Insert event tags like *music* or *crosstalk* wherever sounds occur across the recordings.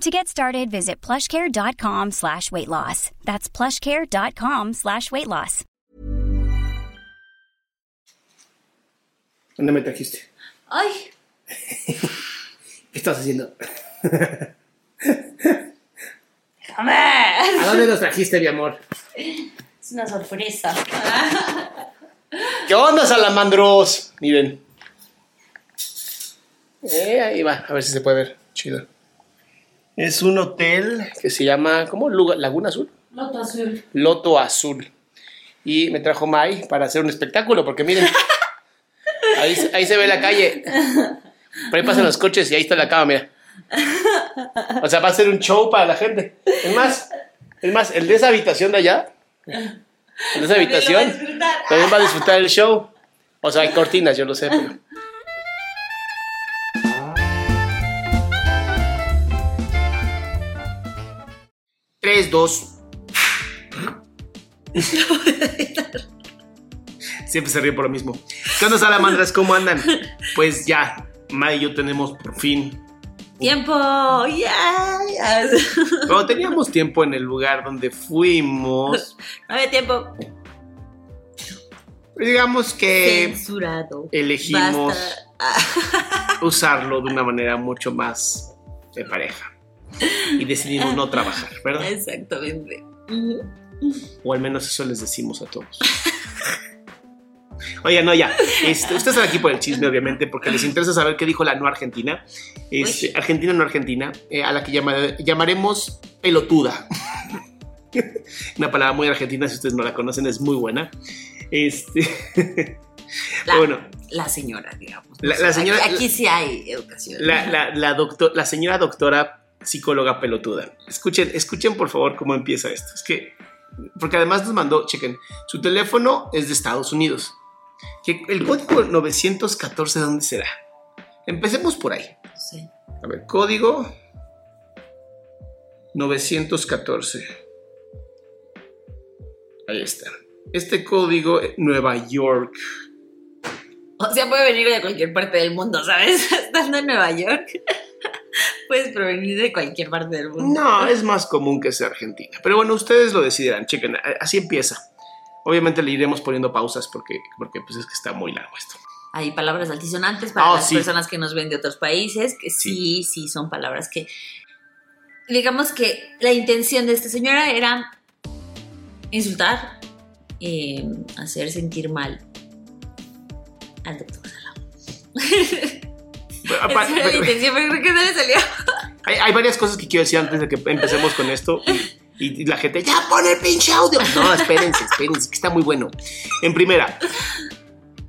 To get started, visit plushcare.com slash weight loss. That's plushcare.com slash weight loss. ¿Dónde me trajiste? Ay, ¿Qué estás haciendo? déjame. ¿A dónde nos trajiste, mi amor? Es una sorpresa. ¿Qué onda, salamandros? Miren. Eh, ahí va, a ver si se puede ver. Chido. Es un hotel que se llama, ¿cómo? Laguna Azul. Loto azul. Loto Azul. Y me trajo Mai para hacer un espectáculo, porque miren, *laughs* ahí, se- ahí se ve la calle. Por ahí pasan los coches y ahí está la cama, mira. O sea, va a ser un show para la gente. Es más, es más, el de esa habitación de allá, el de esa habitación, también va a disfrutar el show. O sea, hay cortinas, yo lo sé, pero... Tres, dos. Siempre se ríe por lo mismo. ¿Qué onda, salamandras? ¿Cómo andan? Pues ya, May y yo tenemos por fin. Tiempo. Ya. Pero teníamos tiempo en el lugar donde fuimos. No había tiempo. Digamos que Censurado. elegimos Basta. usarlo de una manera mucho más de pareja. *laughs* Y decidimos no trabajar, ¿verdad? Exactamente. O al menos eso les decimos a todos. Oye, no, ya. Este, ustedes están aquí por el chisme, obviamente, porque les interesa saber qué dijo la no argentina. Este, argentina no argentina, eh, a la que llama- llamaremos pelotuda. Una palabra muy argentina, si ustedes no la conocen, es muy buena. Este, La, bueno, la señora, digamos. La- la señora- Aquí, aquí sí hay educación. la, la, la, doctor- la señora doctora psicóloga pelotuda. Escuchen, escuchen por favor cómo empieza esto. Es que, porque además nos mandó, chequen, su teléfono es de Estados Unidos. Que el código 914, ¿dónde será? Empecemos por ahí. Sí. A ver, código 914. Ahí está. Este código, eh, Nueva York. O sea, puede venir de cualquier parte del mundo, ¿sabes? *laughs* Estando en Nueva York, *laughs* puedes provenir de cualquier parte del mundo. No, es más común que sea Argentina. Pero bueno, ustedes lo decidirán. Chequen, así empieza. Obviamente le iremos poniendo pausas porque, porque pues es que está muy largo esto. Hay palabras altisonantes para Ah, las sí. personas que nos ven de otros países, que sí, sí, son palabras que, digamos que la intención de esta señora era insultar, eh, hacer sentir mal al doctor Salam. *laughs* Intención, pero creo que no le salió. hay, hay varias cosas que quiero decir antes de que empecemos con esto. Y, y la gente, ya pon el pinche audio. No, espérense, espérense, que está muy bueno. En primera,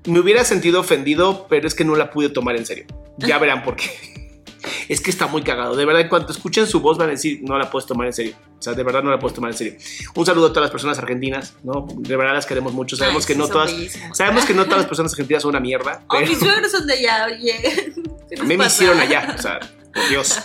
me hubiera sentido ofendido, pero es que no la pude tomar en serio. Ya verán por qué. Es que está muy cagado. De verdad, en cuanto escuchen su voz van a decir, no la puedes tomar en serio. O sea, de verdad no la puedes tomar en serio. Un saludo a todas las personas argentinas, ¿no? De verdad las queremos mucho. Sabemos Ay, que no todas... bellísimos. Sabemos que no todas las personas argentinas son una mierda. Oh, pero- mis suegros son de allá, oye. ¿Qué a les mí me hicieron allá, o sea, por *laughs* Dios.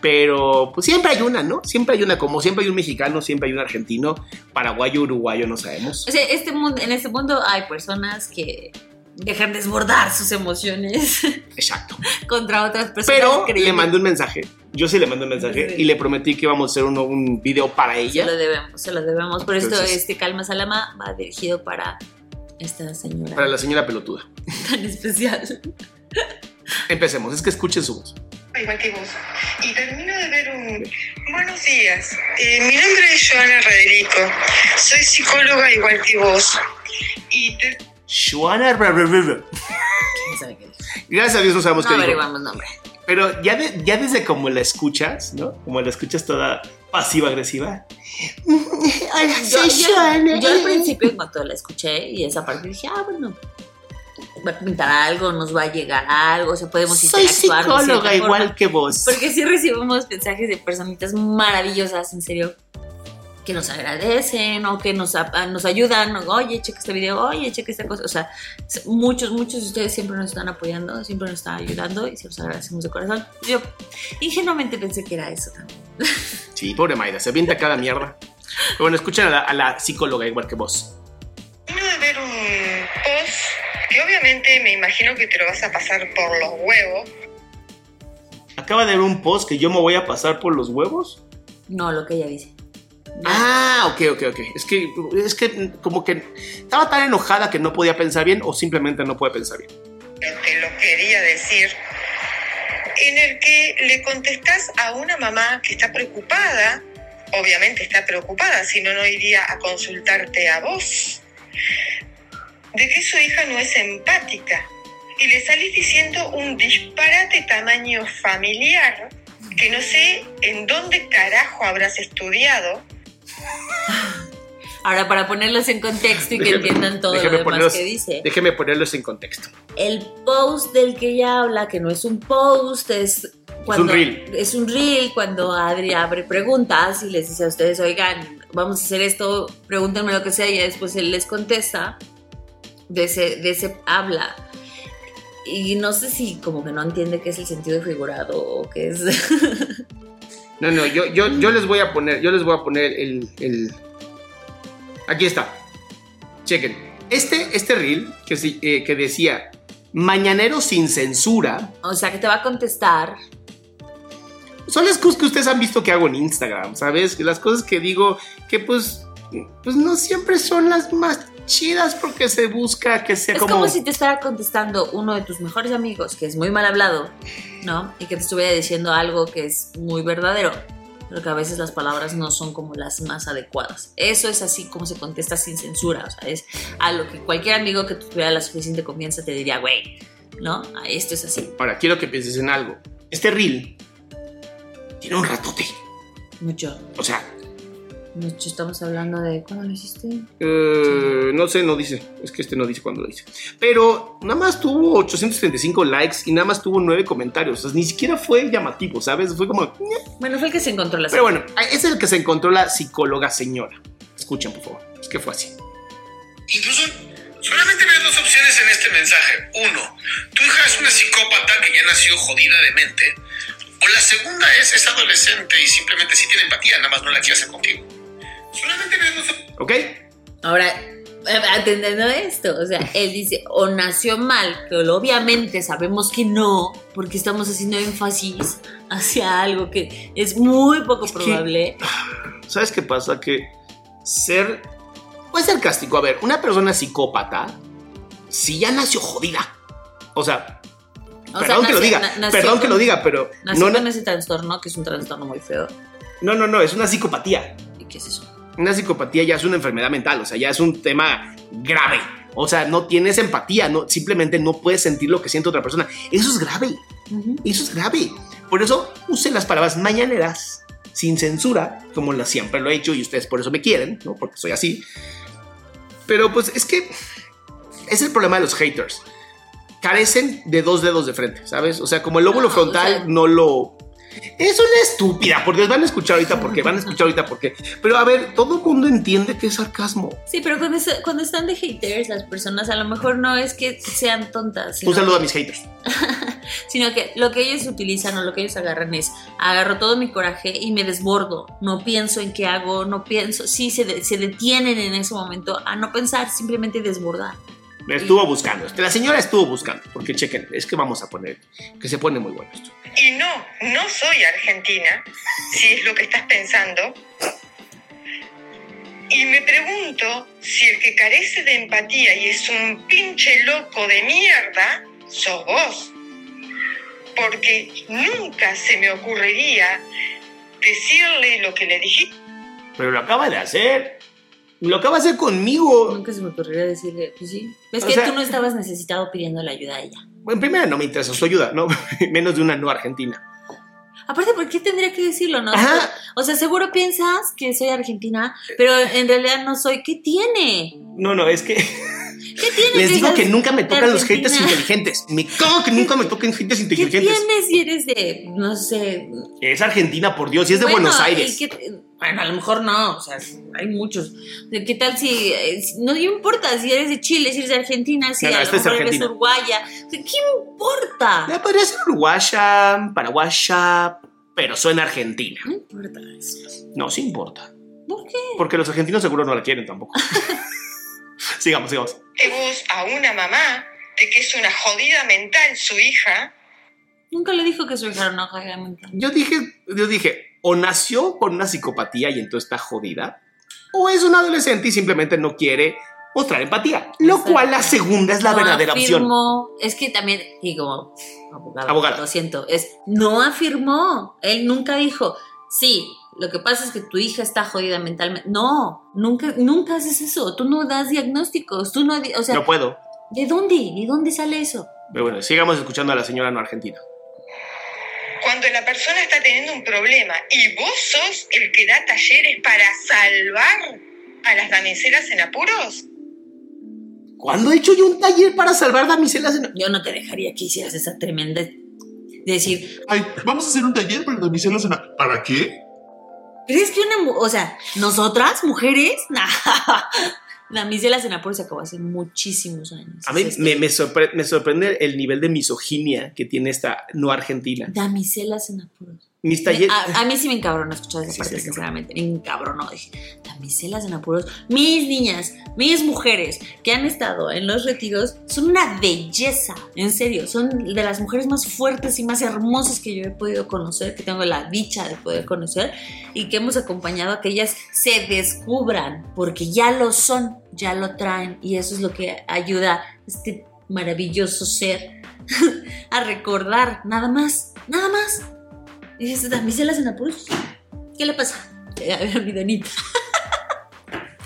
Pero pues siempre hay una, ¿no? Siempre hay una, como siempre hay un mexicano, siempre hay un argentino, paraguayo, uruguayo, no sabemos. O sea, este mundo, en este mundo hay personas que dejan desbordar sus emociones *laughs* Exacto. contra otras personas. Pero le mandé un mensaje Yo sí le mandé un mensaje Sí. y le prometí que íbamos a hacer un video para Se ella. lo debemos, se lo debemos. Por esto, este Calma Salama va dirigido para esta señora Para la señora pelotuda. *laughs* tan especial. Empecemos, es que escuchen su voz. igual que vos. Y termino de ver un... Buenos días. Eh, mi nombre es Joana Raderico. Soy psicóloga igual que vos. Y te- Joana Rararara. ¿Quién sabe qué dijo? Gracias a Dios no sabemos No qué dijo. averiguamos nombre. Pero ya, de- ya desde como la escuchas, ¿no? Como la escuchas toda pasiva-agresiva. Hola, Yo, soy yo- Joana. yo al principio, en cuanto la escuché y esa parte, dije, ah, bueno, va a comentar algo, nos va a llegar algo, o sea, podemos Soy psicóloga igual forma. que vos. Porque sí recibimos mensajes de personitas maravillosas, en serio, que nos agradecen o que nos, nos ayudan. Oye, checa este video, oye, checa esta cosa. O sea, muchos, muchos de ustedes siempre nos están apoyando, siempre nos están ayudando y se los agradecemos de corazón. Yo ingenuamente pensé que era eso también. *laughs* Sí, pobre Mayra, se avienta cada mierda. Pero bueno, escuchen a la, a la psicóloga igual que vos. ver un post que obviamente me imagino que te lo vas a pasar por los huevos. Acaba de ver un post que yo me voy a pasar por los huevos. No, lo que ella dice. Ah, ok, ok, ok. Es que, es que como que estaba tan enojada que no podía pensar bien o simplemente no puede pensar bien. te lo quería decir, en el que le contestás a una mamá que está preocupada, obviamente está preocupada, si no, no iría a consultarte a vos, de que su hija no es empática. Y le salís diciendo un disparate tamaño familiar que no sé en dónde carajo habrás estudiado. *laughs* Ahora, para ponerlos en contexto y que Déjeme- entiendan todo lo demás ponerlos- que dice. Déjeme ponerlos en contexto. El post del que ella habla, que no es un post, es cuando reel. es un reel cuando Adri abre preguntas y les dice a ustedes, oigan, vamos a hacer esto, pregúntenme lo que sea y después él les contesta. De ese, de ese habla. Y no sé si como que no entiende qué es el sentido figurado o qué es. *laughs* No, no, yo, yo, yo les voy a poner, yo les voy a poner el, el- Aquí está. Chequen. Este, este reel que, sí- eh, que decía Mañanero sin censura o sea, que te va a contestar. son las cosas que ustedes han visto que hago en Instagram, ¿sabes? Las cosas que digo que pues, pues no siempre son las más chidas porque se busca que sea Es como... como si te estuviera contestando uno de tus mejores amigos, que es muy mal hablado, ¿no? Y que te estuviera diciendo algo que es muy verdadero, pero que a veces las palabras no son como las más adecuadas. Eso es así como se contesta sin censura, o sea, es a lo que cualquier amigo que tuviera la suficiente confianza te diría, güey, ¿no? Ah, Esto es así. Ahora, quiero que pienses en algo. Este reel tiene un ratote. Mucho. O sea, estamos hablando de, ¿cuándo lo hiciste? Eh, no sé, no dice. Es que este no dice cuándo lo dice. Pero nada más tuvo 835 likes y nada más tuvo 9 comentarios. O sea, ni siquiera fue llamativo, ¿sabes? Fue como. Bueno, fue el que se encontró la Pero bueno, es el que se encontró la psicóloga señora. Escuchen, por favor. Es que fue así. Incluso solamente ves dos opciones en este mensaje. Uno, tu hija es una psicópata que ya nació jodida de mente. O la segunda es, es adolescente y simplemente sí tiene empatía, nada más no la quiere hacer contigo. Solamente. ¿Ok? Ahora, eh, atendiendo esto, o sea, él dice, o nació mal, que obviamente sabemos que no, porque estamos haciendo énfasis hacia algo que es muy poco Es que- probable. ¿Sabes qué pasa? Que ser. Puede ser castigo. A ver, una persona psicópata, si ya nació jodida. O sea, O perdón sea, que lo diga. na- perdón que lo diga, pero. Nació No, con ese trastorno, que es un trastorno muy feo. no, no, no, es una psicopatía. ¿Y qué es eso? Una psicopatía ya es una enfermedad mental, o sea, ya es un tema grave. O sea, no tienes empatía, no, simplemente no puedes sentir lo que siente otra persona. Eso es grave, eso es grave. Por eso use las palabras mañaneras, sin censura, como la siempre lo he hecho y ustedes por eso me quieren, ¿no? Porque soy así. Pero pues es que es el problema de los haters. Carecen de dos dedos de frente, ¿sabes? O sea, como el lóbulo No, frontal o sea- no lo... Es una estúpida, por Dios, van a escuchar ahorita porque van a escuchar ahorita porque. Pero a ver, todo el mundo entiende que es sarcasmo. Sí, pero cuando, es- cuando están de haters, las personas a lo mejor no es que sean tontas, Un saludo a mis haters. *laughs* sino que lo que ellos utilizan o lo que ellos agarran es agarro todo mi coraje y me desbordo, no pienso en qué hago, no pienso, sí se, de- se detienen en ese momento a no pensar, simplemente desbordar. Estuvo buscando. La señora estuvo buscando. Porque chequen, es que vamos a poner. Que se pone muy bueno esto. Y no, no soy argentina, si es lo que estás pensando. Y me pregunto si el que carece de empatía y es un pinche loco de mierda, sos vos. Porque nunca se me ocurriría decirle lo que le dijiste. Pero lo acaba de hacer. Lo acaba de hacer conmigo. Nunca se me ocurriría decirle, pues sí. Es O que sea- tú no estabas necesitado pidiendo la ayuda a ella. En primera no me interesa su ayuda, ¿no? *laughs* Menos de una no argentina. Aparte, ¿por qué tendría que decirlo, no? Ajá. O sea, seguro piensas que soy argentina, pero en realidad no soy. ¿Qué tiene? No, no, es que *laughs* ¿Qué tiene? les digo que nunca me tocan los haters inteligentes. Me cago que nunca me toquen haters ¿Qué inteligentes. tienes si eres de, no sé... Es Argentina, por Dios, y es de bueno, Buenos Aires. y qué- bueno, a lo mejor no, o sea, hay muchos. ¿Qué tal si... eh, si- No importa si eres de Chile, si eres de Argentina, si No, no, a lo esta es mejor eres Argentina. uruguaya. ¿Qué importa? Ya podría ser uruguaya, paraguaya, pero suena argentina. No importa eso. No, sí importa. ¿Por qué? Porque los argentinos seguro no la quieren tampoco. *laughs* sigamos, sigamos. Vos a una mamá de que es una jodida mental su hija, Nunca le dijo que su hija era una hija mental. Yo dije, yo dije, o nació con una psicopatía y entonces está jodida, o es un adolescente y simplemente no quiere mostrar empatía. Lo cual la segunda es la No verdadera opción. afirmó- Es que también, y como abogado, Abogada. lo siento, es no afirmó. Él nunca dijo, sí, lo que pasa es que tu hija está jodida mentalmente. No, nunca, nunca haces eso. Tú no das diagnósticos. Tú no, o sea, No puedo. ¿de dónde? ¿De dónde sale eso? Pero bueno, sigamos escuchando a la señora no argentina. Cuando la persona está teniendo un problema y vos sos el que da talleres para salvar a las damiselas en apuros, ¿Cuándo he hecho yo un taller para salvar damiselas? En... Yo no te dejaría que hicieras esa tremenda de decir, Ay, vamos a hacer un taller para damiselas en... a- ¿Para qué? ¿crees que una, mu- o sea, nosotras, mujeres, *laughs* damiselas en apuros se acabó hace muchísimos años. A mí Es me, me sorpre- me sorprende el nivel de misoginia que tiene esta no argentina. Damiselas en apuros. Mis talleres... A, a mí sí me encabronó escuchar esa Sí, parte, sinceramente. Me encabronó. Dije, damiselas en apuros. Mis niñas, mis mujeres que han estado en los retiros son una belleza. En serio, son de las mujeres más fuertes y más hermosas que yo he podido conocer, que tengo la dicha de poder conocer y que hemos acompañado a que ellas se descubran, porque ya lo son, ya lo traen y eso es lo que ayuda a este maravilloso ser *laughs* a recordar, nada más, nada más. Y dices, damiselas en apuros. ¿Qué le pasa? A ver, mi Donita.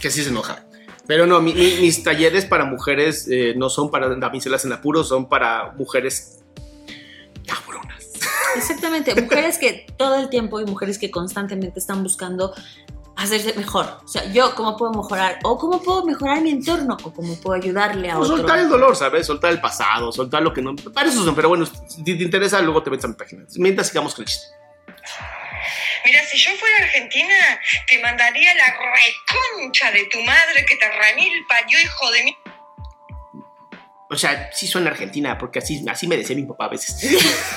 que sí se enoja. Pero no, mi- mi- mis talleres para mujeres eh, no son para damiselas en apuros, son para mujeres cabronas. Exactamente, mujeres que todo el tiempo y mujeres que constantemente están buscando hacerse mejor. O sea, yo cómo puedo mejorar, o cómo puedo mejorar mi entorno, o cómo puedo ayudarle a O otro. soltar el dolor, ¿sabes? Soltar el pasado, soltar lo que no. Para eso son, pero bueno, si te interesa, luego te metes a mi página. Mientras sigamos con el chiste. Mira, si yo fuera argentina, te mandaría la reconcha de tu madre que te remil parió, hijo de mi... O sea, sí suena argentina, porque así, así me decía mi papá a veces.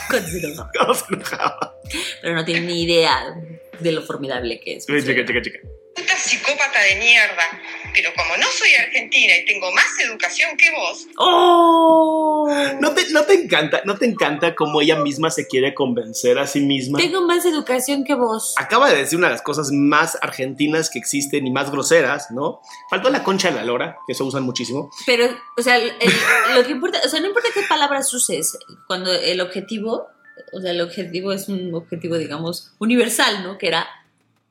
Cuando se enojaba. Cuando se enojaba. Pero no tiene ni idea de lo formidable que es. Chica, chica, chica. puta psicópata de mierda. Pero como no soy argentina y tengo más educación que vos, ¡Oh! ¿No te, ¿No te encanta, no te encanta cómo ella misma se quiere convencer a sí misma? Tengo más educación que vos. Acaba de decir una de las cosas más argentinas que existen y más groseras, ¿no? Faltó la concha de la lora, que eso usan muchísimo. Pero, o sea, el- lo que importa, o sea, no importa qué palabras uses, cuando el objetivo, o sea, el objetivo es un objetivo, digamos, universal, ¿no? Que era,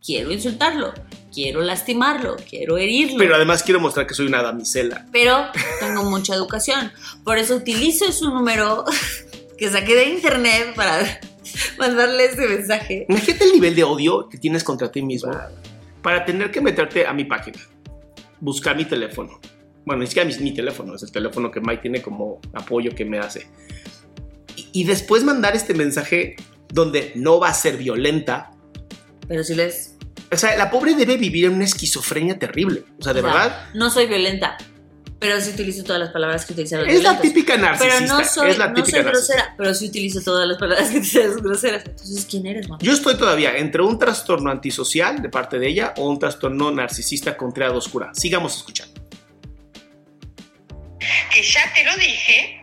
quiero insultarlo, quiero lastimarlo, quiero herirlo. Pero además quiero mostrar que soy una damisela. pero tengo mucha educación. Por eso utilizo su número *laughs* que saqué de internet para *laughs* mandarle este mensaje. Imagínate el nivel de odio que tienes contra ti mismo para tener que meterte a mi página, buscar mi teléfono. Bueno, ni siquiera mi, mi teléfono, es el teléfono que Mike tiene como apoyo que me hace. Y, y después mandar este mensaje donde no va a ser violenta. Pero si les... O sea, la pobre debe vivir en una esquizofrenia terrible. O sea, de o sea, verdad. No soy violenta, pero sí utilizo todas las palabras que utilizaron Es la típica narcisista. Pero no soy, es la no soy grosera, pero sí utilizo todas las palabras que utilizas groseras. Entonces, ¿quién eres, mamá? Yo estoy todavía entre un trastorno antisocial de parte de ella o un trastorno narcisista con triada oscura. Sigamos escuchando. que ya te lo dije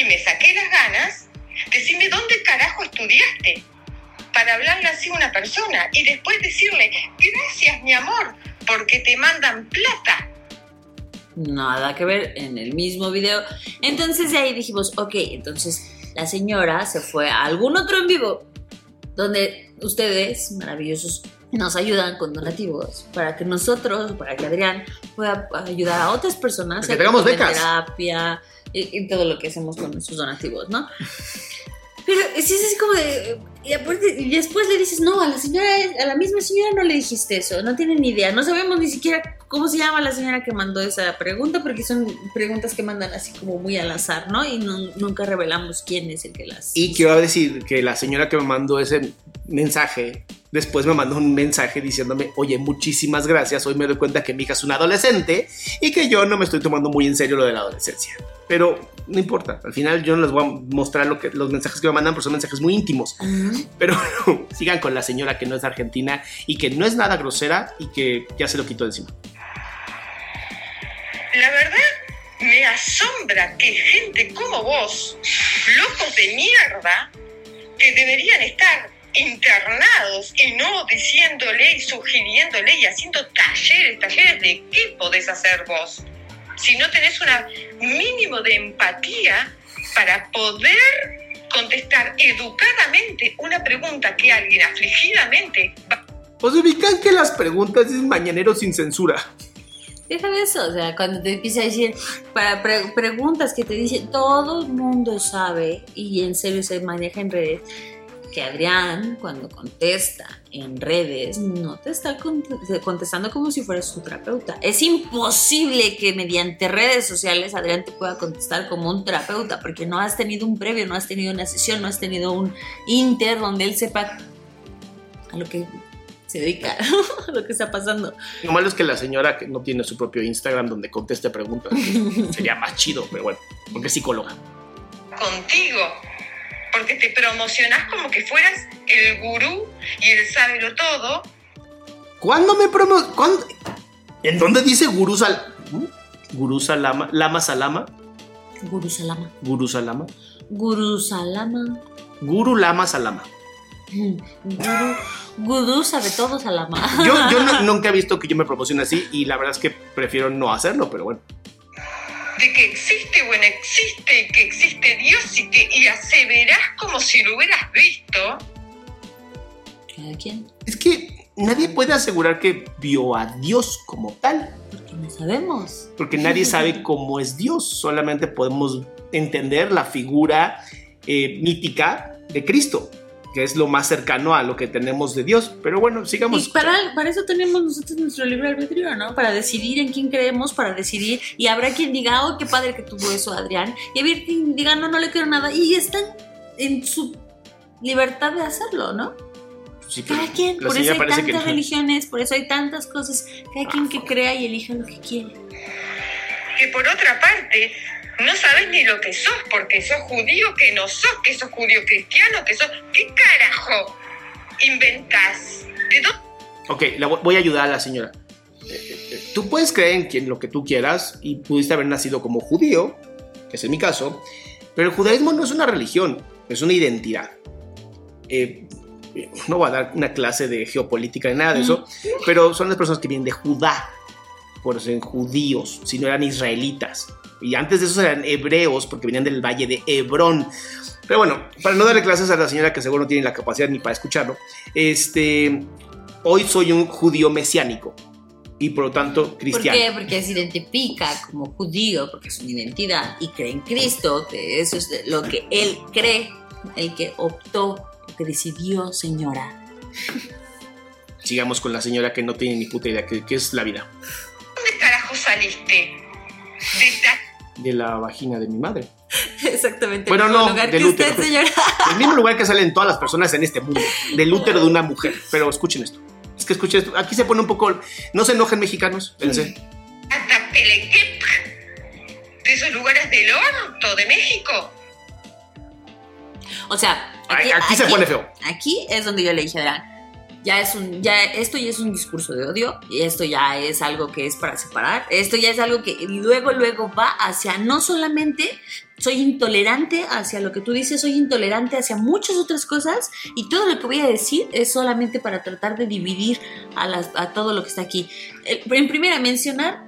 y me saqué las ganas, decime dónde carajo estudiaste para hablarle así a una persona y después decirle, gracias mi amor, porque te mandan plata. Nada que ver en el mismo video. Entonces de ahí dijimos, ok, entonces la señora se fue a algún otro en vivo donde ustedes, maravillosos, nos ayudan con donativos para que nosotros, para que Adrián pueda ayudar a otras personas que tengamos becas. terapia y, y todo lo que hacemos con nuestros donativos, ¿no? Pero sí es así como de. Y, después le dices, no, a la señora, a la misma señora no le dijiste eso, no tiene ni idea. No sabemos ni siquiera cómo se llama la señora que mandó esa pregunta, porque son preguntas que mandan así como muy al azar, ¿no? Y nunca revelamos quién es el que las. Y quiero decir que la señora que me mandó ese mensaje, después me mandó un mensaje diciéndome, oye, muchísimas gracias, hoy me doy cuenta que mi hija es una adolescente y que yo no me estoy tomando muy en serio lo de la adolescencia. Pero no importa, al final yo no les voy a mostrar lo que, los mensajes que me mandan, porque son mensajes muy íntimos. Pero *laughs* sigan con la señora que no es argentina y que no es nada grosera y que ya se lo quitó de encima. La verdad, me asombra que gente como vos, locos de mierda, que deberían estar internados y no diciéndole y sugiriéndole y haciendo talleres, talleres de qué podés hacer vos. Si no tenés un mínimo de empatía para poder contestar educadamente una pregunta que alguien afligidamente va Pues ubican que las preguntas es mañanero sin censura. Déjame eso, o sea, cuando te empieza a decir, para pre- preguntas que te dicen, todo el mundo sabe, y en serio se maneja en redes, que Adrián, cuando contesta en redes, no te está cont- contestando como si fueras su terapeuta. Es imposible que mediante redes sociales Adrián te pueda contestar como un terapeuta, porque no has tenido un previo, no has tenido una sesión, no has tenido un inter donde él sepa a lo que se dedica, *laughs* a lo que está pasando. Lo malo es que la señora que no tiene su propio Instagram donde conteste preguntas. Sería más chido, pero bueno, porque es psicóloga. contigo, porque te promocionás como que fueras el gurú y el sábelo todo, ¿Cuándo me promo... ¿Cuándo? ¿En dónde dice Gurú Sal... ¿Mm? Gurú Salama? ¿Lama Salama? Guru Salama. Gurú Salama. Guru Salama. Guru Lama Salama. Guru, Guru sabe todo Salama. Yo, yo no- *laughs* nunca he visto que yo me promocione así y la verdad es que prefiero no hacerlo, pero bueno. De que existe, bueno, existe, y que existe Dios y que y aseverás como si lo hubieras visto. ¿Cada quien? Es que nadie puede asegurar que vio a Dios como tal, Porque no sabemos. porque nadie *laughs* sabe cómo es Dios, solamente podemos entender la figura eh, mítica de Cristo, que es lo más cercano a lo que tenemos de Dios. Pero bueno, sigamos. Y para, para eso tenemos nosotros nuestro libre albedrío, ¿no? Para decidir en quién creemos, para decidir. Y habrá quien diga, oh, qué padre que tuvo eso, Adrián. Y habrá quien diga, no, no le quiero nada. Y están en su libertad de hacerlo, ¿no? Sí, pero Cada quien. Por eso hay que tantas no. religiones, por eso hay tantas cosas. Cada quien que crea y elija lo que quiere. Que por otra parte, no sabes ni lo que sos, porque sos judío, que no sos, que sos judío cristiano, que sos. ¿Qué carajo inventás? ¿De dónde? Ok, la voy a ayudar a la señora. Eh, eh, Tú puedes creer en quien lo que tú quieras y pudiste haber nacido como judío, que es mi caso, pero el judaísmo no es una religión, es una identidad. Eh, eh, no voy a dar una clase de geopolítica ni nada de eso, pero son las personas que vienen de Judá, por eran judíos, si no eran israelitas. Y antes de eso eran hebreos, porque venían del valle de Hebrón. Pero bueno, para no darle clases a la señora que seguro no tiene la capacidad ni para escucharlo, este, hoy soy un judío mesiánico y por lo tanto ¿Por cristiano. qué? Porque se identifica como judío, porque es una identidad, y cree en Cristo, que eso es lo que él cree, el que optó, el que decidió, señora. Sigamos con la señora que no tiene ni puta idea qué es la vida ¿Dónde carajo saliste? De de la vagina de mi madre. *laughs* Exactamente. Bueno, el mismo no, lugar del que usted, útero. señora. El mismo lugar que salen todas las personas en este mundo, del útero de una mujer. Pero escuchen esto. Es que escuchen esto. Aquí se pone un poco. No se enojen mexicanos. Pensé. Atapelequep, de esos lugares del orto de México. O sea, Aquí, aquí se pone feo. Aquí es donde yo le dije a Adrián, ya es un, ya, esto ya es un discurso de odio y esto ya es algo que es para separar, esto ya es algo que luego, luego va hacia no solamente soy intolerante hacia lo que tú dices, soy intolerante hacia muchas otras cosas y todo lo que voy a decir es solamente para tratar de dividir a, las, a todo lo que está aquí. En primera, mencionar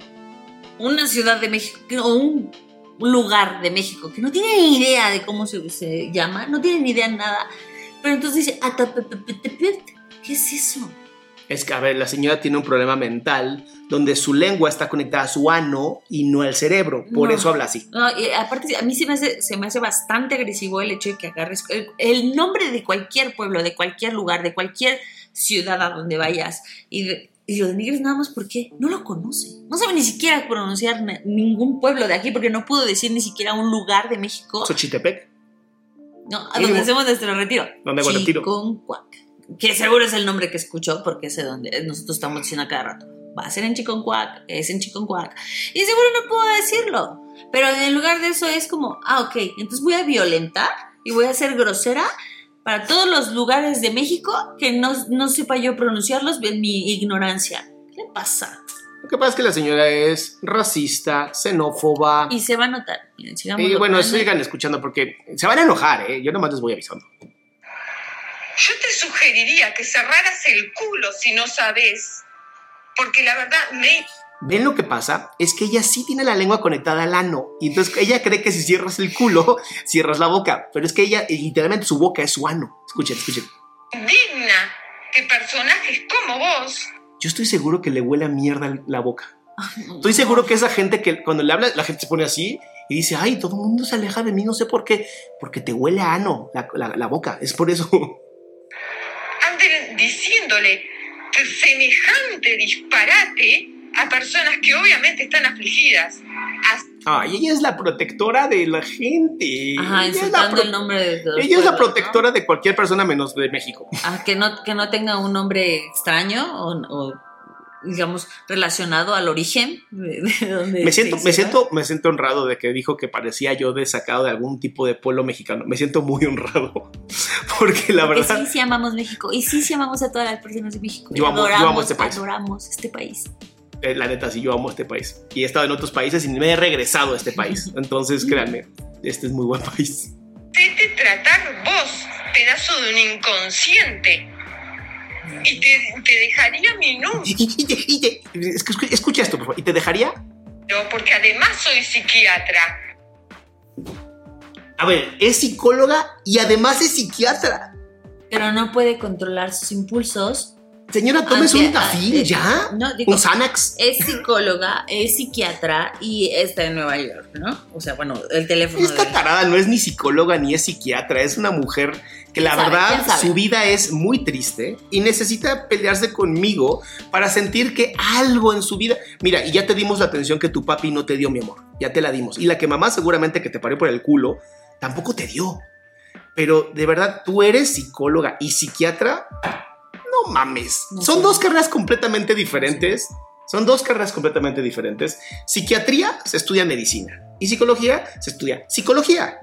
una ciudad de México o un lugar de México que no tiene ni idea de cómo se, se llama, no tiene ni idea de nada, pero entonces dice, ¿qué es eso? Es que, a ver, la señora tiene un problema mental donde su lengua está conectada a su ano y no al cerebro. Por eso habla así. No, y aparte, a mí se me, hace, se me hace bastante agresivo el hecho de que agarres el, nombre de cualquier pueblo, de cualquier lugar, de cualquier ciudad a donde vayas y, y lo denigres nada más porque no lo conoce. No sabe ni siquiera pronunciar ningún pueblo de aquí porque no pudo decir ni siquiera un lugar de México. Xochitepec. No, a donde hacemos nuestro retiro. ¿Dónde hago el retiro? Que seguro es el nombre que escuchó porque es donde nosotros estamos diciendo a cada rato. Va a ser en Chiconcuac, es en Chiconcuac. Y seguro no puedo decirlo. Pero en lugar de eso es como, ah, ok, entonces voy a violentar y voy a ser grosera para todos los lugares de México que no, no sepa yo pronunciarlos en mi ignorancia. ¿Qué pasa? Lo que pasa es que la señora es racista, xenófoba. Y se va a notar. y bueno, sigan escuchando porque se van a enojar, ¿eh? Yo nomás les voy avisando. Yo te sugeriría que cerraras el culo si no sabes, porque la verdad me... ¿Ven lo que pasa? Es que ella sí tiene la lengua conectada al ano. Y entonces ella cree que si cierras el culo, *laughs* cierras la boca. Pero es que ella, literalmente, su boca es su ano. Escuchen, escuchen. Digna que personajes como vos. Yo estoy seguro que le huele a mierda la boca. Estoy seguro que esa gente que cuando le habla, la gente se pone así y dice, ay, todo el mundo se aleja de mí, no sé por qué. Porque te huele a ano la boca. Es por eso. *laughs* diciéndole semejante disparate a personas que obviamente están afligidas. Ay, ella es la protectora de la gente. Ajá, ella es la el nombre de Ella es la protectora de cualquier persona menos de México. Ah, que no, que no tenga un nombre extraño o digamos, relacionado al origen de, donde me siento, me siento, me siento honrado de que dijo que parecía yo de sacado de algún tipo de pueblo mexicano. Me siento muy honrado. *laughs* Porque la verdad. sí, sí amamos México. Y sí, sí amamos a todas las personas de México. Yo amo, yo amo este país. Adoramos este país. Eh, la neta, sí, yo amo este país. Y he estado en otros países y me he regresado a este país. *laughs* Entonces, créanme, este es muy buen país. Vete tratar vos, pedazo de un inconsciente y te, dejaría mi número. escucha esto, por favor. ¿Y te dejaría? No, porque además soy psiquiatra. A ver, es psicóloga y además es psiquiatra. Pero no puede controlar sus impulsos Señora, tómese un tafil eh, ya. No, digo, un Xanax. Es psicóloga, es psiquiatra y está en Nueva York, ¿no? O sea, bueno, el teléfono. Esta tarada no es ni psicóloga ni es psiquiatra, es una mujer que la verdad su vida es muy triste y necesita pelearse conmigo para sentir que algo en su vida. Mira, y ya te dimos la atención que tu papi no te dio, mi amor. Ya te la dimos. Y la que mamá seguramente que te parió por el culo tampoco te dio. Pero de verdad, tú eres psicóloga y psiquiatra no mames. Son dos carreras completamente diferentes. Son dos carreras completamente diferentes. Psiquiatría se estudia medicina y psicología se estudia psicología.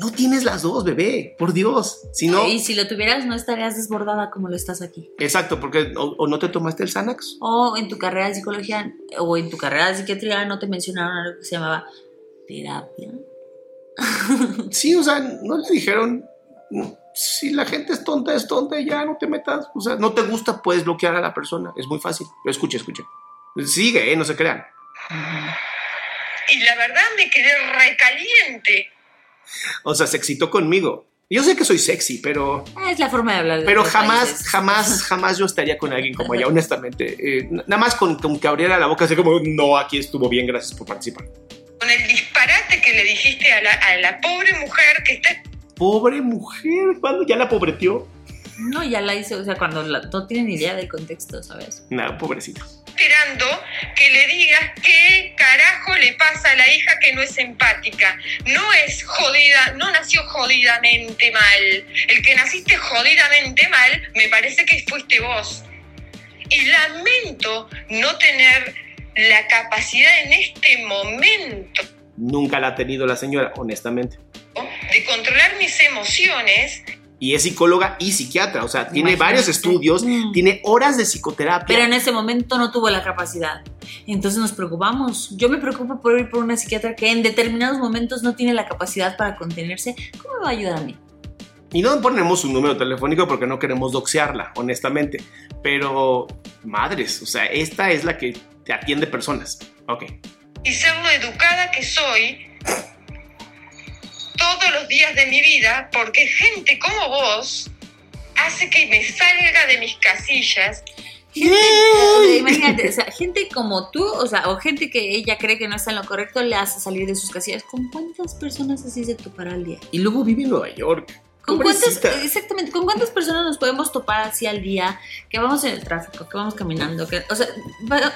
No tienes las dos, bebé, por Dios. Si no, y si lo tuvieras, no estarías desbordada como lo estás aquí. Exacto, porque o, no te tomaste el Xanax. O en tu carrera de psicología o en tu carrera de psiquiatría no te mencionaron algo que se llamaba terapia. *laughs* Sí, o sea, no le dijeron, si la gente es tonta, es tonta y ya no te metas. O sea, no te gusta, puedes bloquear a la persona. Es muy fácil. Pero escuche, escuche. Sigue, ¿eh? no se crean. Y la verdad me quedé recaliente. O sea, se excitó conmigo. Yo sé que soy sexy, pero. Es la forma de hablar. pero jamás, jamás, jamás yo estaría con alguien como ella, honestamente. Eh, nada más con, que abriera la boca, así como, no, aquí estuvo bien, gracias por participar. Con el disparate que le dijiste a la, a la pobre mujer que está pobre mujer, cuando ya la pobreteó. No, ya la hizo, o sea, cuando no tiene ni idea del contexto, ¿sabes? Nada, pobrecito. Esperando que le digas qué carajo le pasa a la hija que no es empática. No es jodida, no nació jodidamente mal. El que naciste jodidamente mal, me parece que fuiste vos. Y lamento no tener la capacidad en este momento. Nunca la ha tenido la señora, honestamente de controlar mis emociones Y es psicóloga y psiquiatra, o sea, tiene Imagínate. varios estudios, Mm. tiene horas de psicoterapia. Pero en ese momento no tuvo la capacidad. Entonces nos preocupamos. Yo me preocupo por ir por una psiquiatra que en determinados momentos no tiene la capacidad para contenerse. ¿Cómo me va a ayudar a mí? Y no ponemos un número telefónico porque no queremos doxearla, honestamente. Pero, madres, o sea, esta es la que te atiende personas. Ok. y ser lo educada que soy todos los días de mi vida, porque gente como vos hace que me salga de mis casillas Gente, imagínate, o sea, gente como tú, o sea, o gente que ella cree que no está en lo correcto, le hace salir de sus casillas. ¿Con cuántas personas así se topará al día? Y luego vive en Nueva York. ¿Con cuántas, exactamente, ¿con cuántas personas nos podemos topar así al día? Que vamos en el tráfico, que vamos caminando, que, o sea,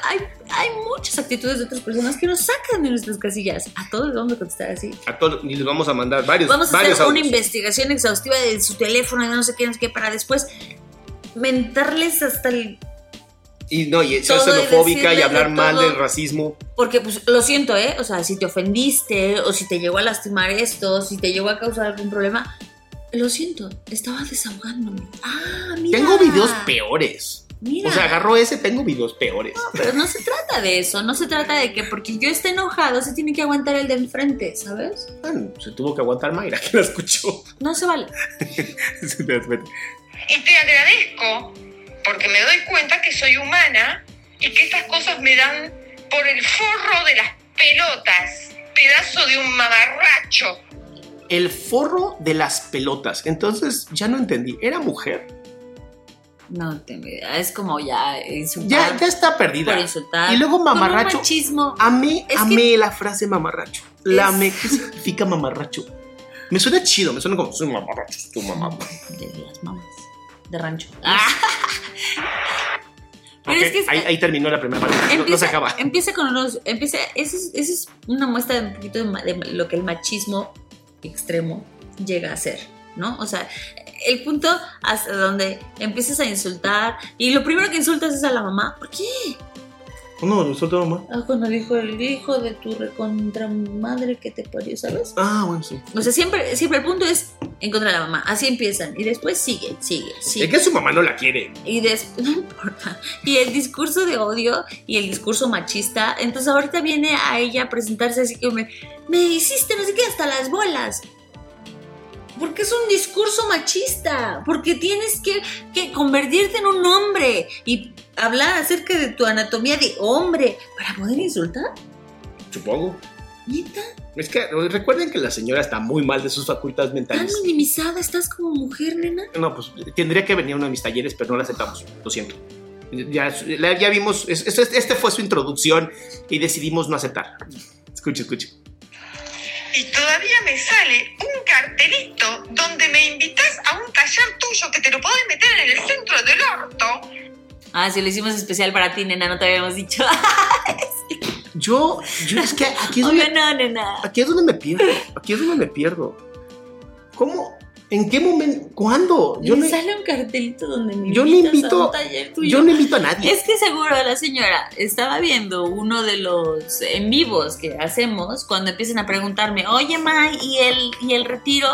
hay, hay muchas actitudes de otras personas que nos sacan de nuestras casillas. A todos les vamos a contestar así. A todos, y les vamos a mandar varios, Vamos a hacer una audios. investigación exhaustiva de su teléfono y no sé qué, no sé qué, para después mentarles hasta el Y no, y ser y xenofóbica y decirles hablar de mal del racismo. Porque, pues, lo siento, ¿eh? O sea, si te ofendiste, o si te llegó a lastimar esto, si te llegó a causar algún problema, lo siento, estaba desahogándome. Ah, mira. Tengo videos peores. Mira. O sea, agarro ese, tengo videos peores. Pero no se trata de eso, no se trata de que porque yo esté enojado se tiene que aguantar el de enfrente, ¿sabes? Bueno, se tuvo que aguantar Mayra, *laughs* que la escuchó. No se vale. *laughs* Y te agradezco porque me doy cuenta que soy humana y que estas cosas me dan por el forro de las pelotas, pedazo de un mamarracho. El forro de las pelotas. Entonces, ya no entendí. ¿Era mujer? No tengo idea, es como ya insultar. Ya, ya está perdida. por insultar. Y luego mamarracho. machismo. Amé, Es amé la frase mamarracho. La Es- amé. ¿Qué significa mamarracho? Me suena chido, me suena como soy mamarracho, tu mamá. De las mamás. De rancho. *laughs* Ah. *laughs* Pero Ok, es que es- ahí, ahí terminó la primera parte. No- No, se empieza, acaba. empieza con unos. Empieza, esa es, esa es una muestra de un poquito de, de lo que el machismo extremo llega a ser, ¿no? O sea, el punto hasta donde empiezas a insultar y lo primero que insultas es a la mamá. ¿Por qué? No, no suelta mamá. Ah, cuando dijo el hijo de tu recontra madre que te parió, ¿sabes? Ah, bueno, sí. O sea, siempre, siempre el punto es en contra de la mamá. Así empiezan. Y después sigue, sigue, sigue. Es que su mamá no la quiere. Y después, *laughs* no importa. Y el discurso de odio y el discurso machista. Entonces ahorita viene a ella a presentarse así que me, me hiciste no sé qué hasta las bolas. Porque es un discurso machista. Porque tienes que, que convertirte en un hombre y hablar acerca de tu anatomía de hombre para poder insultar. Supongo. ¿Neta? Es que recuerden que la señora está muy mal de sus facultades Tan mentales. minimizada estás como mujer, nena. No, pues tendría que venir a uno de mis talleres, pero no la aceptamos. Lo siento. Ya, ya vimos, es- es- este fue su introducción y decidimos no aceptar. Escuche, escuche. Y todavía me sale un cartelito donde me invitas a un taller tuyo que te lo podés meter en el centro del orto. Ah, sí, lo hicimos especial para ti, nena, no te habíamos dicho. *laughs* Yo, yo es que aquí es, Obvio donde, no, nena. aquí es donde me pierdo. Aquí es donde me pierdo. ¿Cómo? ¿En qué momento? ¿Cuándo? Yo Le no, sale un cartelito donde me yo no invito- a un taller tuyo. yo no invito a nadie. Es que seguro la señora estaba viendo uno de los en vivos que hacemos cuando empiezan a preguntarme, oye May, ¿y el, y el retiro?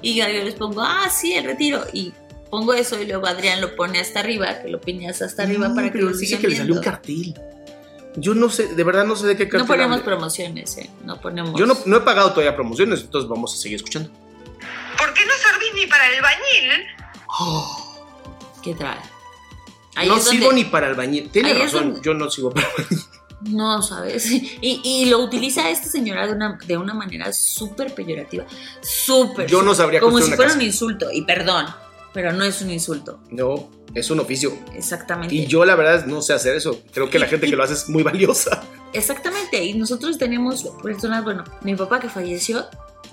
Y yo, yo les pongo, ah, sí, el retiro. Y pongo eso y luego Adrián lo pone hasta arriba, que lo piñas hasta arriba Mm, para que pero lo dice sigan que le salió un cartel. Yo no sé, de verdad no sé de qué cartel. No ponemos promociones, ¿eh? No ponemos... Yo no, no he pagado todavía promociones, entonces vamos a seguir escuchando. ¿Por qué no servís ni para el bañil? ¿Qué trae? Ahí no donde- sirvo ni para albañil. Tiene ahí es razón, donde- yo no sirvo para albañil. No, ¿sabes? Y, y lo utiliza esta señora de una, de una manera súper peyorativa. Súper. Yo no sabría Como si fuera casa. un insulto. Y perdón, pero no es un insulto. No, es un oficio. Exactamente. Y yo la verdad no sé hacer eso. Creo que la gente que lo hace es muy valiosa. Exactamente. Y nosotros tenemos personas, bueno, mi papá que falleció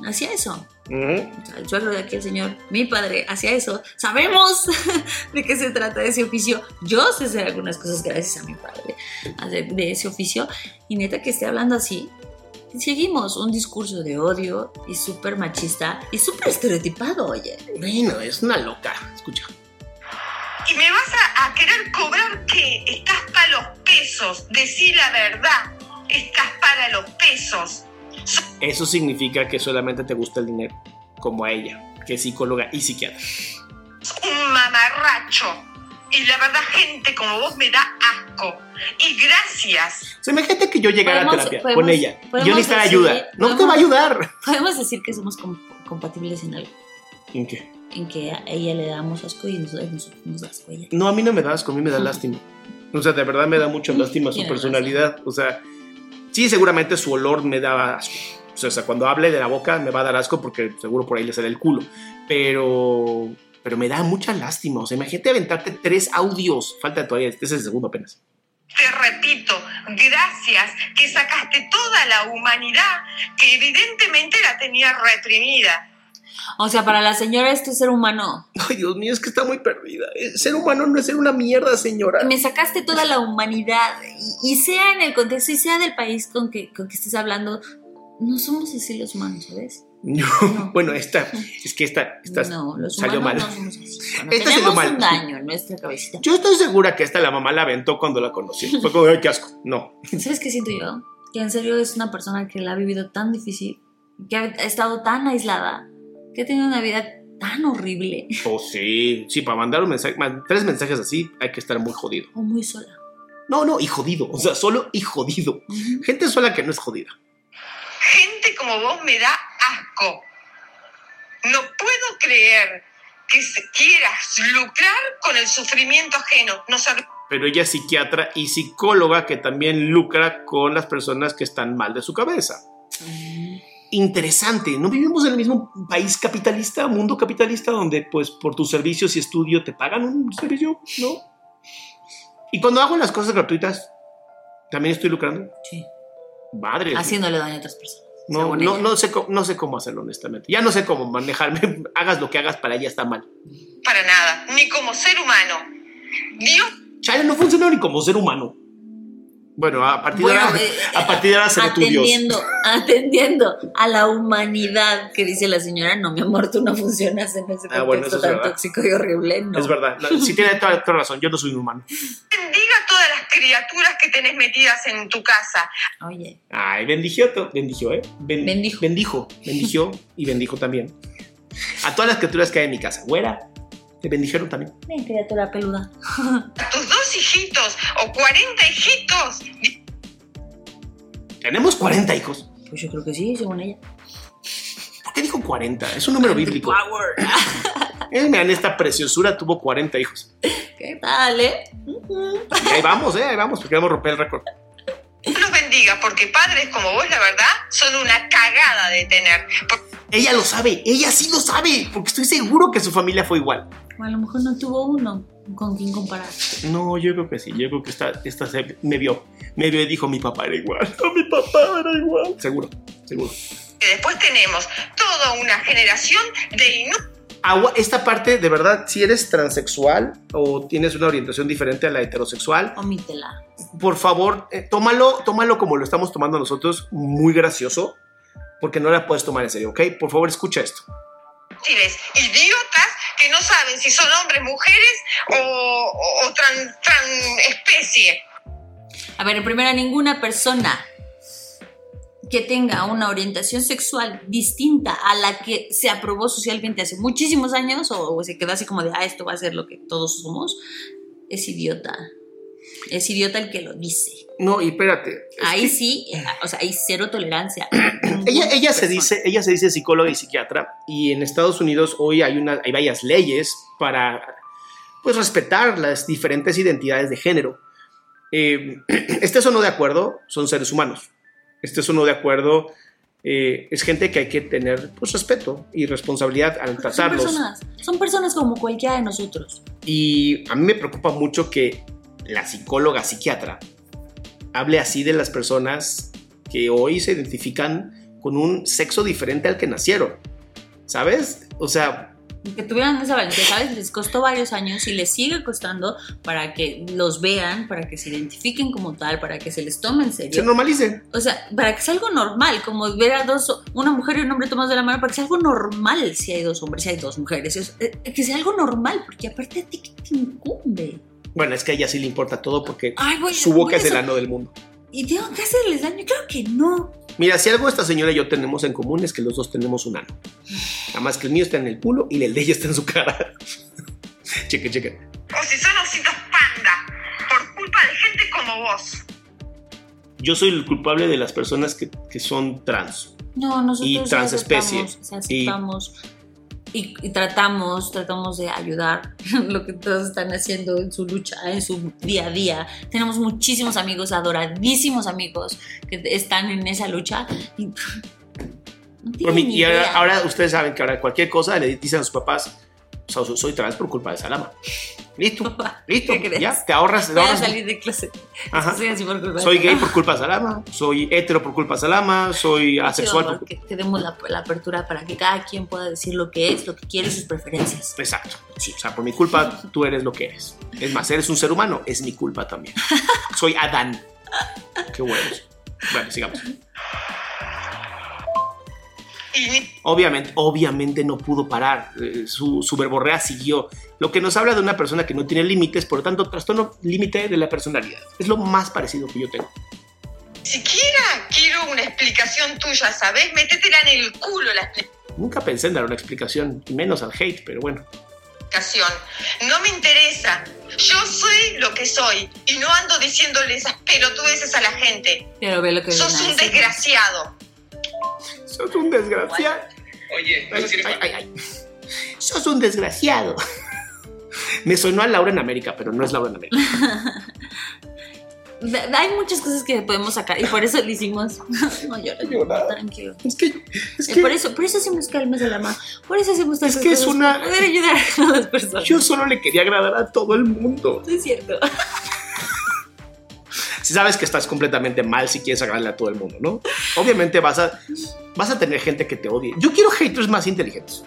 hacía eso. Ujú. O sea, el suegro de aquí, el señor, mi padre, hacía eso. Sabemos *laughs* de qué se trata ese oficio. Yo sé hacer algunas cosas gracias a mi padre de ese oficio. Y neta que esté hablando así. Seguimos un discurso de odio y súper machista y súper estereotipado, oye. Bueno, es una loca. Escucha. Y me vas a, a querer cobrar que estás para los pesos. Decí la verdad. Estás para los pesos. Eso significa que solamente te gusta el dinero, como a ella. que es psicóloga y psiquiatra. un mamarracho. Y la verdad, gente como vos me da asco. Y gracias. O sea, imagínate que yo llegara a terapia podemos- con ella. Yo necesitara ayuda. No te podemos- va a ayudar. Podemos decir que somos com- compatibles en algo. ¿En qué? En que a ella le damos asco y nosotros, nosotros nos da asco a ella. No, a mí no me da asco, a mí me da *laughs* lástima. O sea, de verdad me da mucha *laughs* lástima su personalidad. O sea, sí, seguramente su olor me da asco. O sea, cuando hable de la boca me va a dar asco porque seguro por ahí le sale el culo. Pero, pero me da mucha lástima. O sea, imagínate aventarte tres audios. Falta todavía, este es el segundo apenas. Te repito, gracias que sacaste toda la humanidad que evidentemente la tenía reprimida. O sea, para la señora este ser humano. Ay, Dios mío, es que está muy perdida. El ser humano no es ser una mierda, señora. Me sacaste toda la humanidad. Y, y sea en el contexto y sea del país con que, con que estés hablando, no somos así los humanos, ¿sabes? No, *laughs* bueno, esta, es que esta, esta no, los salió mal. no somos así. *laughs* Cuando Esta salió mal. un daño en nuestra cabecita. Yo estoy segura que esta la mamá la aventó cuando la conocí. *laughs* Fue como, ay, qué asco. No. ¿Sabes qué siento yo? Que en serio es una persona que la ha vivido tan difícil, que ha estado tan aislada, que ha tenido una vida tan horrible Oh, sí. Sí, para mandar un mensaje, tres mensajes así, hay que estar muy jodido. o muy sola. No, no, y jodido. O sea, solo y jodido. Gente sola que no es jodida. Gente como vos me da asco. No puedo creer que se- quieras lucrar con el sufrimiento ajeno. Pero ella es psiquiatra y psicóloga que también lucra con las personas que están mal de su cabeza. Interesante. ¿No vivimos en el mismo país capitalista, mundo capitalista, donde pues por tus servicios y estudio te pagan un servicio? ¿No? Y cuando hago las cosas gratuitas, ¿también estoy lucrando? Sí. Madre. Haciéndole daño a otras personas. No, no, no, sé cómo, no sé cómo hacerlo, honestamente. Ya no sé cómo manejarme. *laughs* hagas lo que hagas para ella está mal. para nada, ni como ser humano. Dios Chale, no funcionó ni como ser humano. Bueno, a partir de ahora, eh, a partir de ahora seré tu Dios. atendiendo, atendiendo a la humanidad que dice la señora, no, mi amor, tú no funcionas en ese contexto Ah, bueno, tan verdad. tóxico y horrible. No. Es verdad. La- Sí tiene toda, toda razón. Yo no soy un humano. bendiga a todas las criaturas que tenés metidas en tu casa. Oye, Ay, bendijo, bendijo, ¿eh? Ben- Bendijo. Bendijo, bendijo y bendijo también. A todas las criaturas que hay en mi casa. Güera, te bendijeron también. ven, criatura peluda. *laughs* A tus dos hijitos o 40 hijitos. Tenemos 40 hijos. Pues yo creo que sí, según ella. ¿Por qué dijo 40? Es un número bíblico. Power. *laughs* Vean, esta preciosura tuvo 40 hijos. ¿Qué tal, eh? Y ahí vamos, ¿eh? Ahí vamos, porque queremos romper el récord. Dios los bendiga, porque padres como vos, la verdad, son una cagada de tener. Ella lo sabe, ella sí lo sabe, porque estoy seguro que su familia fue igual. O a lo mejor no tuvo uno con quien comparar. No, yo creo que sí, yo creo que esta, esta se- me vio, me vio y dijo mi papá era igual, *laughs* no, mi papá era igual. Seguro, seguro. que después tenemos toda una generación de inútiles. Agua, esta parte, de verdad, si eres transexual o tienes una orientación diferente a la heterosexual, Omítela. por favor, eh, tómalo, tómalo como lo estamos tomando nosotros, muy gracioso, porque no la puedes tomar en serio, ¿ok? Por favor, escucha esto. idiotas que no saben si son hombres, mujeres o, o, o tran, tran especie. A ver, en primera, ninguna persona que tenga una orientación sexual distinta a la que se aprobó socialmente hace muchísimos años o, o se quedó así como de, ah, esto va a ser lo que todos somos, es idiota. Es idiota el que lo dice. No, y espérate. es Ahí que- sí, o sea, hay cero tolerancia. *clears throat* Ella, ella se dice, ella se dice psicóloga y psiquiatra y en Estados Unidos hoy hay una, hay varias leyes para pues respetar las diferentes identidades de género. Eh, *clears throat* estés o no de acuerdo, son seres humanos. Estés o no de acuerdo, eh, es gente que hay que tener pues respeto y responsabilidad al Son tratarlos. personas, son personas como cualquiera de nosotros. Y a mí me preocupa mucho que la psicóloga psiquiatra hable así de las personas que hoy se identifican con un sexo diferente al que nacieron. ¿Sabes? O sea, Que tuvieran esa valentía, ¿sabes? Les costó varios años y les sigue costando para que los vean, para que se identifiquen como tal, para que se les tome en se serio. normalice. O sea, para que sea algo normal, como ver a dos, una mujer y un hombre tomados de la mano, para que sea algo normal si hay dos hombres, si hay dos mujeres. Es- eh, que sea algo normal, porque aparte a ti qué te incumbe. Bueno, es que a ella sí le importa todo porque Ay, su boca es el ano del mundo. Y tengo que hacerles daño, claro que no. Mira, si algo esta señora y yo tenemos en común es que los dos tenemos un ano. Nada más que el mío está en el culo y el de ella está en su cara. *laughs* cheque, cheque. O si son ositos panda, por culpa de gente como vos. Yo soy el culpable de las personas que, que son trans. No, nosotros Y sí transespecie. aceptamos, sí aceptamos. Y, y tratamos, tratamos de ayudar *laughs* lo que todos están haciendo en su lucha, en su día a día. Tenemos muchísimos amigos, adoradísimos amigos que están en esa lucha. Y, no ahora, ahora ustedes saben que ahora cualquier cosa le dicen a sus papás, "So- so- soy trans por culpa de Salama. Listo, *laughs* listo, ¿qué crees? ya, te ahorras, te Voy a ahorras. salir de clase. Ajá. Soy así por culpa de Soy Salama. gay por culpa de Salama, soy hetero por culpa de Salama, soy asexual por que, demos la, la apertura para que cada quien pueda decir lo que es, lo que quiere y sus preferencias. Exacto. Sí, o sea, por mi culpa tú eres lo que eres. Es más, eres un ser humano, es mi culpa también. *laughs* Soy Adán. Qué huevos. Bueno, sigamos. Obviamente, obviamente no pudo parar. Eh, Su, su verborrea siguió. Lo que nos habla de una persona que no tiene límites, por lo tanto, trastorno límite de la personalidad. Es lo más parecido que yo tengo. siquiera quiero una explicación tuya, ¿sabes? Métetela en el culo la Nunca pensé en dar una explicación, y menos al hate, pero bueno. No me interesa. Yo soy lo que soy y no ando diciéndole esas pelotudeces a la gente. Pero ve lo que Sos un decir. desgraciado. Sos un desgraciado. Oye, Ay, ay, ay, ay. Sos un desgraciado. Me sonó a Laura en América, pero no es Laura en América. *laughs* Hay muchas cosas que podemos sacar y por eso lo hicimos. *laughs* No llores, Llorar. tranquilo. Es que, es Eh, que por eso, por eso hacemos calmas de la mama. Por eso hacemos tantas que es una- poder ayudar a las personas. yo solo le quería agradar a todo el mundo. No es cierto. *laughs* Si sabes que estás completamente mal si quieres agradarle a todo el mundo, ¿no? Obviamente vas a, vas a tener gente que te odie. Yo quiero haters más inteligentes.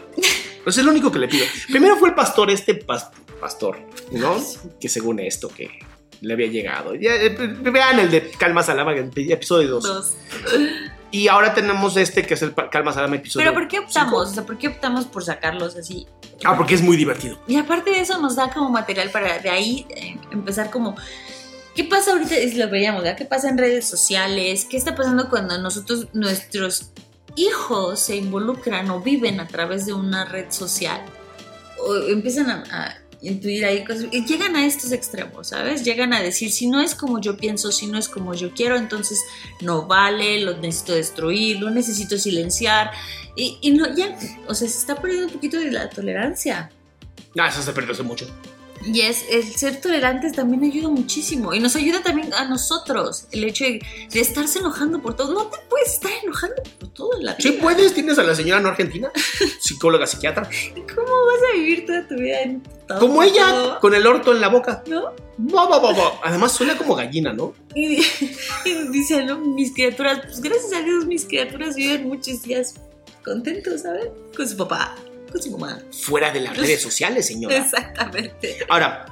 Eso es lo único que le pido. Primero fue el pastor, este pas- pastor, ¿no? Que según esto, que le había llegado. Ya, eh, vean el de Calma Salama, episodio 2. Dos. Y ahora tenemos este que es el Calma Salama episodio Pero ¿por qué optamos? O cinco. sea, ¿por qué optamos por sacarlos así? Ah, porque es muy divertido. Y aparte de eso nos da como material para de ahí eh, empezar como... ¿Qué pasa ahorita? Es lo veíamos, ¿verdad? ¿Qué pasa en redes sociales? ¿Qué está pasando cuando nosotros, nuestros hijos se involucran o viven a través de una red social? O empiezan a, a intuir ahí cosas. Y llegan a estos extremos, ¿sabes? Llegan a decir, si no es como yo pienso, si no es como yo quiero, entonces no vale, lo necesito destruir, lo necesito silenciar. Y, y no, ya, o sea, se está perdiendo un poquito de la tolerancia. Ah, eso se perdió hace mucho. Y es el ser tolerantes también ayuda muchísimo. Y nos ayuda también a nosotros. El hecho de, de estarse enojando por todo. No te puedes estar enojando por todo en la vida. Sí puedes, tienes a la señora no argentina, *laughs* psicóloga, psiquiatra. ¿Cómo vas a vivir toda tu vida en todo? Como ella, con el orto en la boca. ¿No? Ba, ba, ba. Además suena como gallina, ¿no? Y, *laughs* y dice, ¿no? Mis criaturas, pues gracias a Dios, mis criaturas viven muchos días contentos, ¿sabes? Con su papá, mamá. Fuera de las redes sociales, señora. Exactamente. Ahora,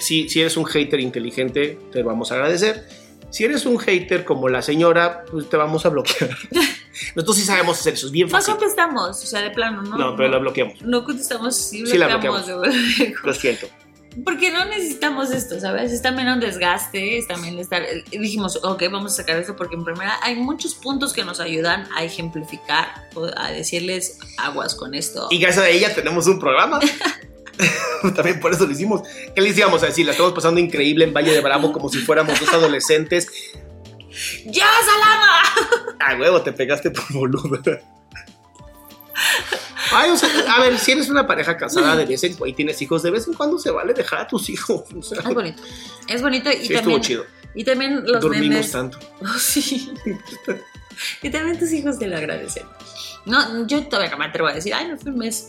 si, si eres un hater inteligente, te vamos a agradecer. Si eres un hater como la señora, pues te vamos a bloquear. *laughs* Nosotros sí sabemos hacer eso, es bien No fácil. contestamos, o sea, de plano, ¿no? No, pero la bloqueamos. No contestamos, sí, Sí la bloqueamos, Lo siento. Porque no necesitamos esto, ¿sabes? Es también un desgaste, es también estar... Dijimos, ok, vamos a sacar esto porque en primera hay muchos puntos que nos ayudan a ejemplificar, a decirles aguas con esto. Y gracias a ella tenemos un programa. *laughs* También por eso lo hicimos. ¿Qué le íbamos a decir? La estamos pasando increíble en Valle de Bravo como si fuéramos dos adolescentes. ¡Ya, Salama! Ay, huevo, te pegaste por boluda. Ay, o sea, a ver, si eres una pareja casada de vez en cuando y tienes hijos, de vez en cuando se vale dejar a tus hijos. O sea, Es bonito. Es bonito y sí, estuvo también... chido. Y también los Dormimos memes... tanto. *laughs* Oh, sí. y también tus hijos te lo agradecen. No, yo todavía no me atrevo a decir, ay, no fue un mes.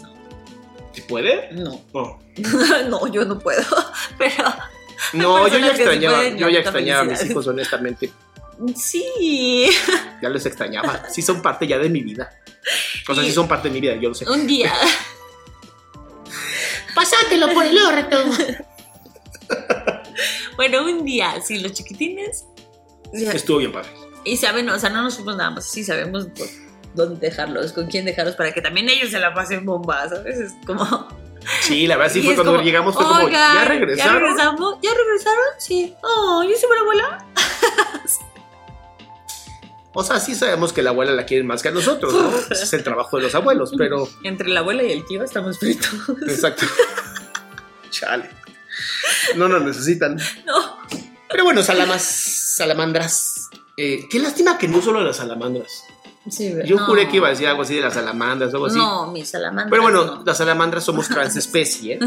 ¿Se puede? No. No. *laughs* no, yo no puedo. *laughs* Pero No, yo ya extrañaba, yo ya no, extrañaba a mis hijos, honestamente. Sí. Ya los extrañaba. Sí son parte ya de mi vida. O sea, sí son parte de mi vida, yo lo sé. Un día. *laughs* Pásatelo por el orto. Bueno, un día, si los chiquitines. Estuvo bien padre. Y saben, o sea, no nos fuimos nada más, sí sabemos por dónde dejarlos, con quién dejarlos, para que también ellos se la pasen bomba, ¿sabes? Es como. Sí, la verdad sí y fue cuando como, llegamos, fue como, "Oigan, ¿ya regresaron? ¿Ya regresamos? ¿Ya regresaron? Sí. Oh, ¿yo soy mi abuela? O sea, sí sabemos que la abuela la quiere más que a nosotros, ¿no? Ese *laughs* es el trabajo de los abuelos, pero... Entre la abuela y el tío estamos fritos. Exacto. *laughs* Chale. No nos necesitan. No. Pero bueno, salamas, salamandras. Eh, qué lástima que no solo las salamandras. Sí, Yo no. juré que iba a decir algo así de las salamandras o algo así. No, mis salamandras. Pero bueno, no. las salamandras somos *laughs* transespecie.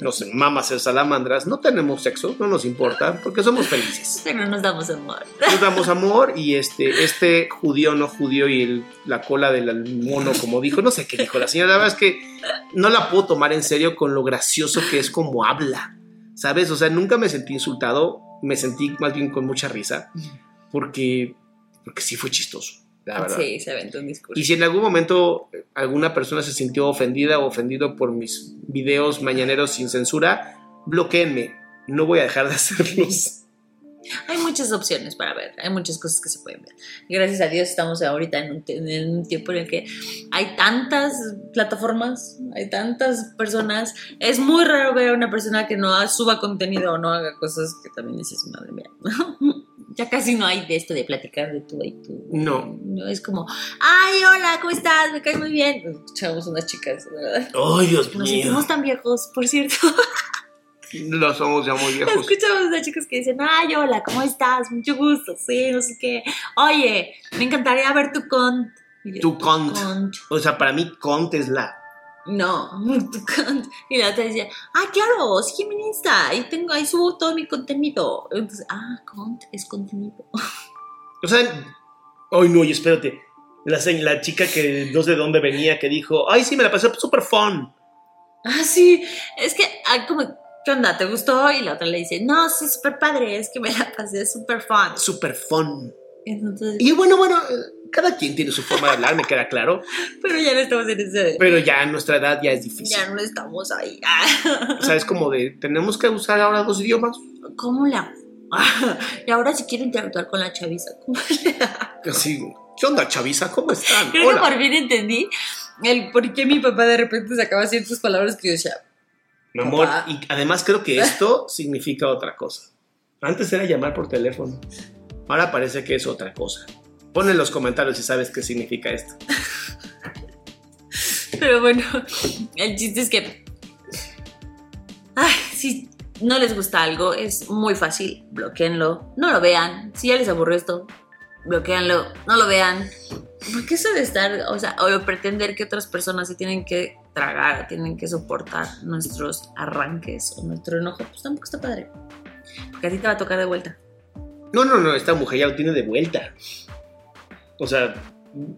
Nos mama ser salamandras. No tenemos sexo, no nos importa, porque somos felices. Pero nos damos amor. Nos damos amor y este, este judío, no judío y el- la cola del mono, como dijo, no sé qué dijo la señora. La verdad es que no la puedo tomar en serio con lo gracioso que es como habla. ¿Sabes? O sea, nunca me sentí insultado, me sentí más bien con mucha risa, porque, porque sí fue chistoso, la verdad. Sí, se aventó un discurso. Y si en algún momento alguna persona se sintió ofendida o ofendido por mis videos mañaneros sin censura, bloqueenme. No voy a dejar de *laughs* hacerlos. Hay muchas opciones para ver, hay muchas cosas que se pueden ver. Gracias a Dios estamos ahorita en un, en un tiempo en el que hay tantas plataformas, hay tantas personas. Es muy raro ver a una persona que no suba contenido o no haga cosas que también dices, madre mía. *laughs* ya casi no hay de esto de platicar de tú y tú. No. No es como, ay, hola, ¿cómo estás? Me caes muy bien. Escuchamos unas chicas, ¿verdad? ¡Ay, Dios Nos mío! sentimos tan viejos, por cierto. No somos ya muy viejos. Escuchamos a chicas que dicen, ay, hola, ¿cómo estás? Mucho gusto, sí, no sé qué. Oye, me encantaría ver tu cont. Yo, Tu cont. cont. O sea, para mí, Cont es la. No. *laughs* Y la otra decía, ah, claro, sígueme en Insta, ahí, tengo, ahí subo todo mi contenido. Entonces, ah, cont es contenido. O sea, ay, no, y espérate. La, la chica que no sé de dónde venía, que dijo, ay, sí, me la pasé súper fun. Ah, sí, es que, ah, como, ¿qué onda? ¿Te gustó? Y la otra le dice, no, sí, súper padre, es que me la pasé súper fun. Súper fun. Entonces, Y bueno, bueno, cada quien tiene su forma de hablar, me queda claro. pero ya no estamos en ese... Pero ya a nuestra edad ya es difícil. Ya no estamos ahí. Ah. O sea, es como de, tenemos que usar ahora dos idiomas. ¿Cómo la.? *laughs* y ahora si quiero interactuar con la chaviza. ¿Cómo le ¿qué onda, chaviza? ¿Cómo están? Creo que por fin entendí el por qué mi papá de repente sacaba ciertas palabras que yo decía. Mi amor, Papá. y además creo que esto significa otra cosa. Antes era llamar por teléfono. Ahora parece que es otra cosa. Pon en los comentarios si sabes qué significa esto. *laughs* Pero bueno, el chiste es que. Ay, si no les gusta algo, es muy fácil. Bloqueenlo. No lo vean. Si ya les aburrió esto, bloqueenlo. No lo vean. Porque eso de estar, o sea, o pretender que otras personas se tienen que tragar, tienen que soportar nuestros arranques o nuestro enojo, pues tampoco está padre. Porque a ti te va a tocar de vuelta. No, no, no, esta mujer ya lo tiene de vuelta. O sea,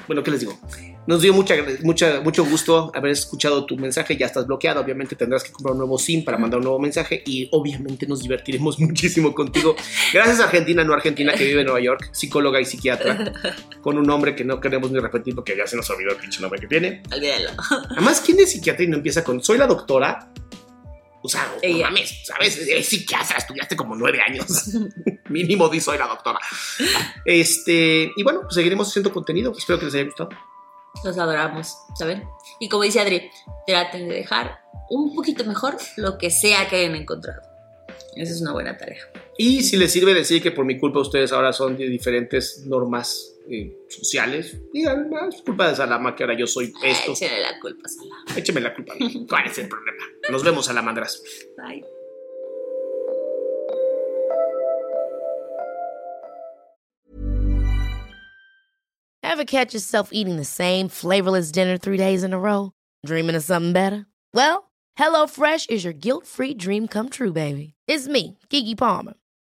bueno, ¿qué les digo? Nos dio mucha, mucha, mucho gusto haber escuchado tu mensaje. Ya estás bloqueado. Obviamente tendrás que comprar un nuevo SIM para mandar un nuevo mensaje. Y obviamente nos divertiremos *laughs* muchísimo contigo. Gracias a Argentina, no Argentina, que vive en Nueva York, psicóloga y psiquiatra, con un nombre que no queremos ni repetir porque ya se nos olvidó el pinche nombre que tiene. Olvídalo. Además, ¿quién es psiquiatra y no empieza con soy la doctora? O sea, no mames, ¿sabes? Es psiquiatra, estudiaste como nueve años. *laughs* Mínimo di soy la doctora. Este, y bueno, pues seguiremos haciendo contenido. Espero que les haya gustado. Los adoramos, ¿saben? Y como dice Adri, traten de dejar un poquito mejor lo que sea que hayan encontrado. Esa es una buena tarea. Y si les sirve decir que por mi culpa ustedes ahora son de diferentes normas eh, sociales, digan, "Ah, es culpa de Salama que ahora yo soy esto. Échale la culpa, Sala. Écheme la culpa. *laughs* ¿Cuál es el problema? Nos vemos, Salamandras. Bye. Ever catch yourself eating the same flavorless dinner three days in a row? Dreaming of something better? Well, HelloFresh is your guilt free dream come true, baby. It's me, Kiki Palmer.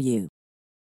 you.